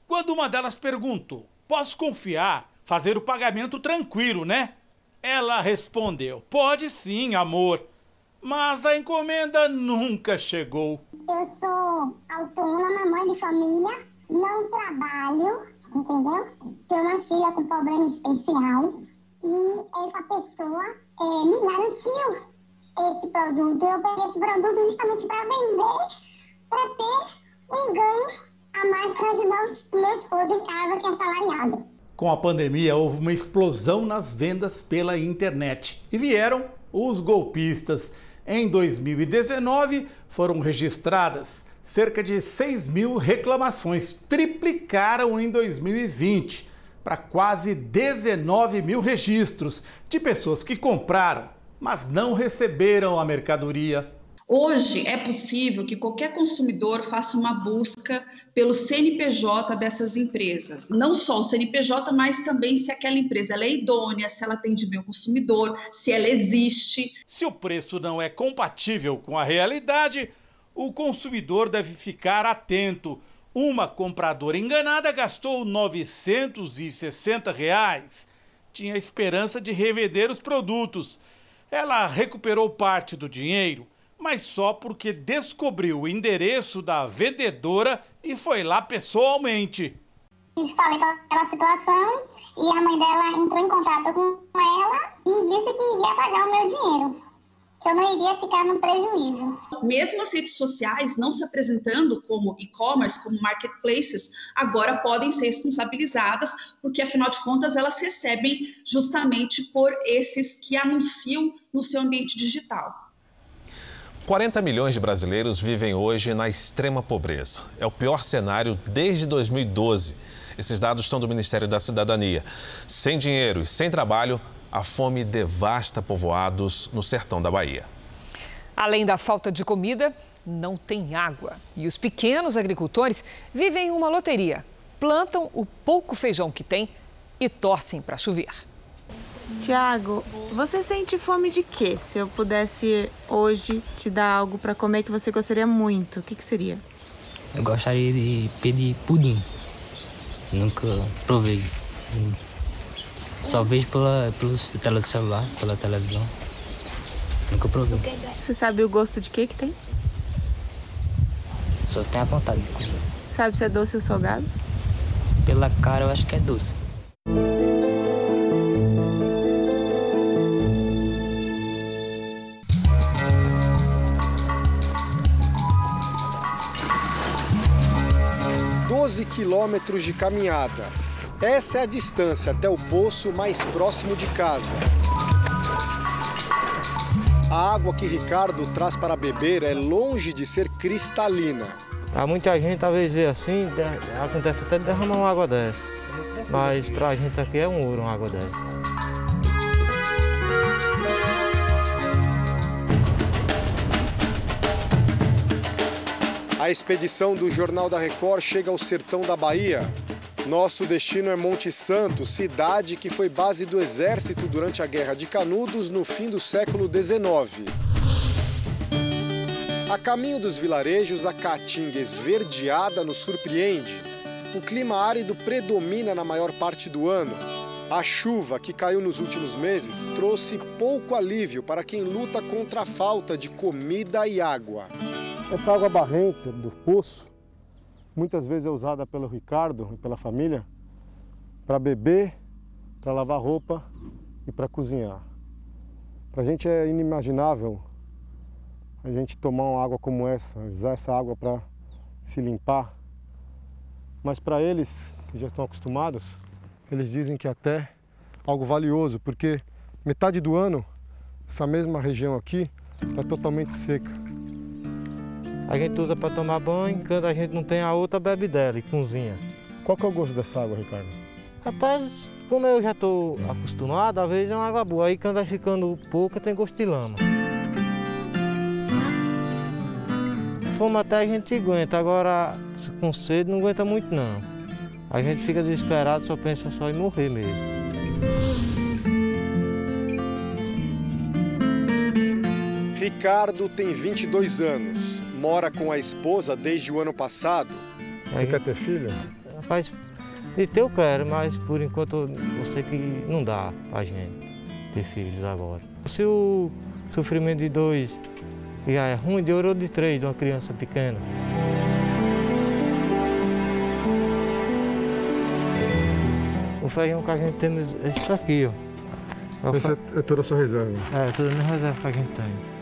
Quando uma delas perguntou: Posso confiar? Fazer o pagamento tranquilo, né? Ela respondeu: Pode sim, amor. Mas a encomenda nunca chegou. Eu sou autônoma, mãe de família, não trabalho, entendeu? Tenho uma filha com problema especial e essa pessoa é, me garantiu esse produto. Eu peguei esse produto justamente para vender, para ter um ganho a mais para ajudar o meu esposo em casa, que é assalariado. Com a pandemia, houve uma explosão nas vendas pela internet e vieram os golpistas. Em 2019, foram registradas cerca de 6 mil reclamações, triplicaram em 2020 para quase 19 mil registros de pessoas que compraram, mas não receberam a mercadoria. Hoje é possível que qualquer consumidor faça uma busca pelo CNPJ dessas empresas. Não só o CNPJ, mas também se aquela empresa é idônea, se ela atende bem o consumidor, se ela existe. Se o preço não é compatível com a realidade, o consumidor deve ficar atento. Uma compradora enganada gastou 960 reais. Tinha esperança de revender os produtos. Ela recuperou parte do dinheiro mas só porque descobriu o endereço da vendedora e foi lá pessoalmente. Falei com aquela situação e a mãe dela entrou em contato com ela e disse que iria pagar o meu dinheiro, que eu não iria ficar no prejuízo. Mesmo as redes sociais não se apresentando como e-commerce, como marketplaces, agora podem ser responsabilizadas, porque afinal de contas elas recebem justamente por esses que anunciam no seu ambiente digital. 40 milhões de brasileiros vivem hoje na extrema pobreza. É o pior cenário desde 2012. Esses dados são do Ministério da Cidadania. Sem dinheiro e sem trabalho, a fome devasta povoados no sertão da Bahia. Além da falta de comida, não tem água. E os pequenos agricultores vivem uma loteria. Plantam o pouco feijão que têm e torcem para chover. Tiago, você sente fome de quê? Se eu pudesse hoje te dar algo para comer que você gostaria muito, o que, que seria? Eu gostaria de pedir pudim. Nunca provei. Só vejo pela, pelo tela do celular, pela televisão. Nunca provei. Você sabe o gosto de quê que tem? Só tenho a vontade de comer. Sabe se é doce ou salgado? Pela cara eu acho que é doce. Quilômetros de caminhada. Essa é a distância até o poço mais próximo de casa. A água que Ricardo traz para beber é longe de ser cristalina. Há muita gente, às vezes, vê assim, acontece até de derramar uma água dessa. Mas para a gente aqui é um ouro uma água dessa. A expedição do Jornal da Record chega ao sertão da Bahia. Nosso destino é Monte Santo, cidade que foi base do exército durante a Guerra de Canudos no fim do século XIX. A caminho dos vilarejos, a caatinga esverdeada nos surpreende. O clima árido predomina na maior parte do ano. A chuva que caiu nos últimos meses trouxe pouco alívio para quem luta contra a falta de comida e água. Essa água barrenta do poço, muitas vezes é usada pelo Ricardo e pela família para beber, para lavar roupa e para cozinhar. Para a gente é inimaginável a gente tomar uma água como essa, usar essa água para se limpar. Mas para eles, que já estão acostumados, eles dizem que é até algo valioso, porque metade do ano essa mesma região aqui está totalmente seca. A gente usa para tomar banho, quando a gente não tem a outra, bebe dela e cozinha. Qual que é o gosto dessa água, Ricardo? Rapaz, como eu já estou acostumado, às vezes é uma água boa. Aí quando vai ficando pouca, tem gosto de lama. Fome até a gente aguenta, agora com sede não aguenta muito não. A gente fica desesperado, só pensa só em morrer mesmo. Ricardo tem 22 anos, mora com a esposa desde o ano passado. Você quer ter filho? Rapaz, de ter eu quero, mas por enquanto eu sei que não dá pra gente ter filhos agora. Se o sofrimento de dois já é ruim, de ouro de três, de uma criança pequena. O feijão que a gente tem é esse daqui, ó. Esse é, é toda a sua reserva? É, toda a minha reserva que a gente tem.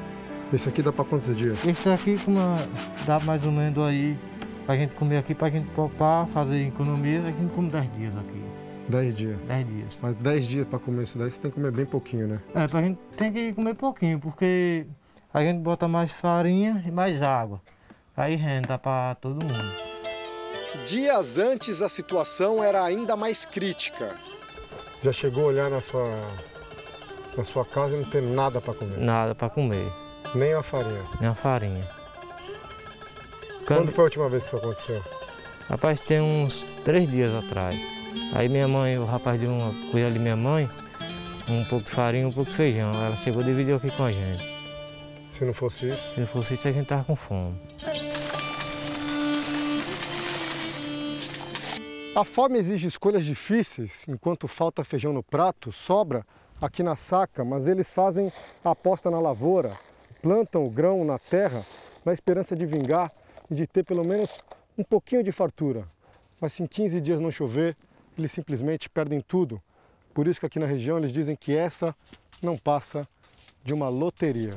Esse aqui dá para quantos dias? Esse aqui uma, dá mais ou menos aí, pra gente comer aqui, pra gente poupar, fazer economia, a gente come 10 dias aqui. 10 dias? 10 dias. Mas 10 dias para comer isso daí, você tem que comer bem pouquinho, né? É, pra gente tem que comer pouquinho, porque a gente bota mais farinha e mais água. Aí renda para todo mundo. Dias antes a situação era ainda mais crítica. Já chegou a olhar na sua, na sua casa e não tem nada para comer? Nada para comer. Nem a farinha? Nem a farinha. Quando foi a última vez que isso aconteceu? Rapaz, tem uns três dias atrás. Aí minha mãe, o rapaz deu uma coisa ali, minha mãe, um pouco de farinha, um pouco de feijão. Ela chegou e dividiu aqui com a gente. Se não fosse isso? Se não fosse isso, a gente tava com fome. A fome exige escolhas difíceis. Enquanto falta feijão no prato, sobra aqui na saca, mas eles fazem a aposta na lavoura, plantam o grão na terra na esperança de vingar e de ter pelo menos um pouquinho de fartura. Mas se em 15 dias não chover, eles simplesmente perdem tudo. Por isso que aqui na região eles dizem que essa não passa de uma loteria.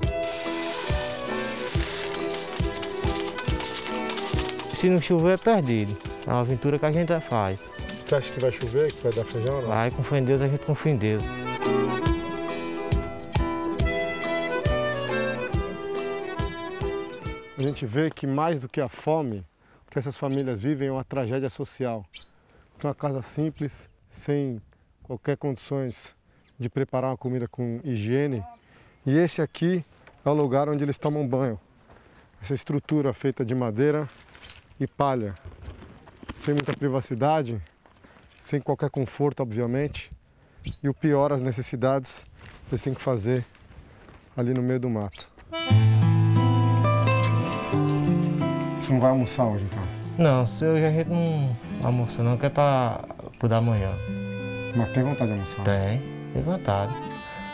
Se não chover, é perdido. É uma aventura que a gente faz. Você acha que vai chover, que vai dar feijão? Não? Vai, com fé em Deus, a gente confia em Deus. A gente vê que mais do que a fome, que essas famílias vivem é uma tragédia social. Uma casa simples, sem qualquer condições de preparar uma comida com higiene. E esse aqui é o lugar onde eles tomam banho. Essa estrutura feita de madeira e palha, sem muita privacidade, sem qualquer conforto, obviamente. E o pior, as necessidades eles têm que fazer ali no meio do mato. Você não vai almoçar hoje, então? Não, se hoje a gente não almoça não, que é para o da manhã. Mas tem vontade de almoçar? Tem, tem vontade.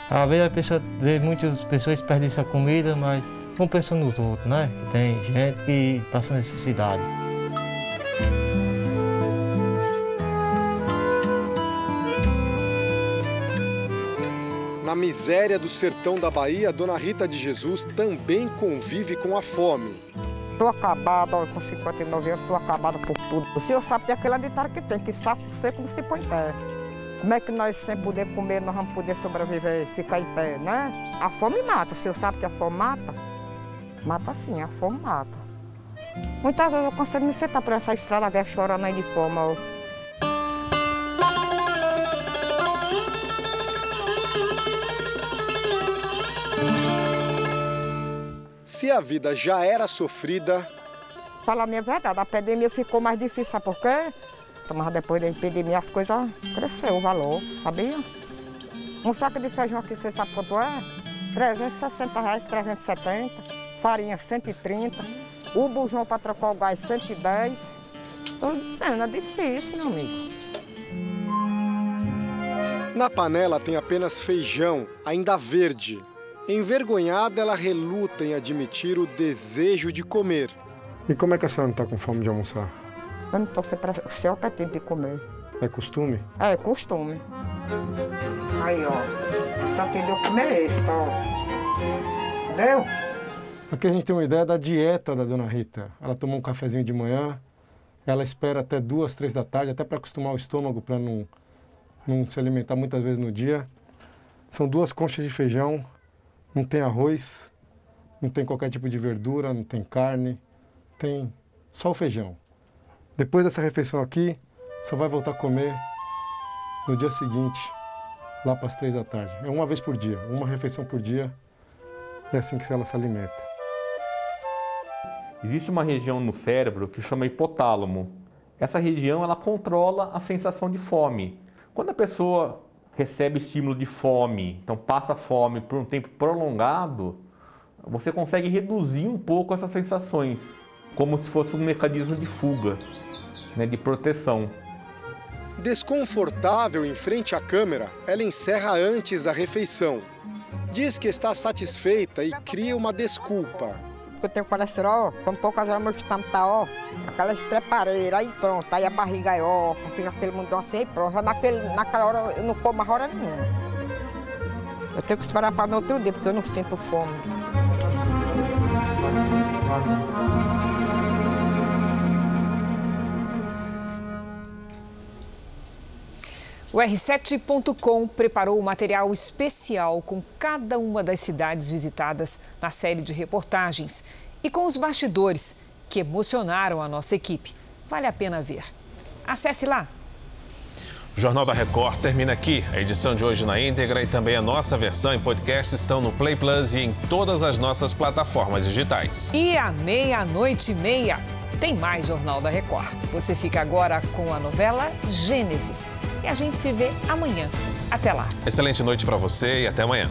Às vezes a pessoa vê muitas pessoas desperdiçam comida, mas vão pensando nos outros, né? Tem gente que passa necessidade. Na miséria do sertão da Bahia, Dona Rita de Jesus também convive com a fome. Estou acabada, com 59 anos, estou acabada por tudo. O senhor sabe que aquele ditado que tem, que saco seco não se põe em pé. Como é que nós, sem poder comer, nós vamos poder sobreviver, ficar em pé, né? A fome mata, o senhor sabe que a fome mata? Mata sim, a fome mata. Muitas vezes eu consigo me sentar por essa estrada velha chorando aí de fome. Ó. Se a vida já era sofrida, Falar a minha verdade, a pandemia ficou mais difícil, sabe por quê? Mas depois da epidemia as coisas cresceu o valor, sabia? Um saco de feijão aqui, você sabe quanto é? 360 reais, 370. Farinha, 130. O bujão para trocar o gás, 110. Tô dizendo, é difícil, meu amigo. na panela tem apenas feijão, ainda verde. Envergonhada, ela reluta em admitir o desejo de comer. E como é que a senhora não está com fome de almoçar? Eu não estou sem apetite de comer. É costume? É, costume. Aí, ó. Só que deu comer esse, ó. Entendeu? Aqui a gente tem uma ideia da dieta da dona Rita. Ela toma um cafezinho de manhã, ela espera até duas, três da tarde, até para acostumar o estômago, para não, não se alimentar muitas vezes no dia. São duas conchas de feijão, não tem arroz, não tem qualquer tipo de verdura, não tem carne, tem só o feijão. Depois dessa refeição aqui, só vai voltar a comer no dia seguinte, lá para as três da tarde. É uma vez por dia, uma refeição por dia. É assim que ela se alimenta. Existe uma região no cérebro que chama hipotálamo. Essa região ela controla a sensação de fome. Quando a pessoa recebe estímulo de fome, então passa fome por um tempo prolongado, você consegue reduzir um pouco essas sensações, como se fosse um mecanismo de fuga, né, de proteção. Desconfortável em frente à câmera, ela encerra antes da refeição. Diz que está satisfeita e cria uma desculpa. Eu tenho colesterol, como poucas horas meu estômago tá, ó, aquela estrepareira, aí pronto, aí a barriga é ó, fica aquele mundão assim, aí pronto, já naquele, naquela hora eu não como mais hora nenhuma. Eu tenho que esperar para no outro dia, porque eu não sinto fome. O R7.com preparou um material especial com cada uma das cidades visitadas na série de reportagens e com os bastidores que emocionaram a nossa equipe. Vale a pena ver. Acesse lá. O Jornal da Record termina aqui. A edição de hoje na íntegra e também a nossa versão em podcast estão no Play Plus e em todas as nossas plataformas digitais. E à meia-noite e meia tem mais Jornal da Record. Você fica agora com a novela Gênesis. E a gente se vê amanhã. Até lá. Excelente noite para você e até amanhã.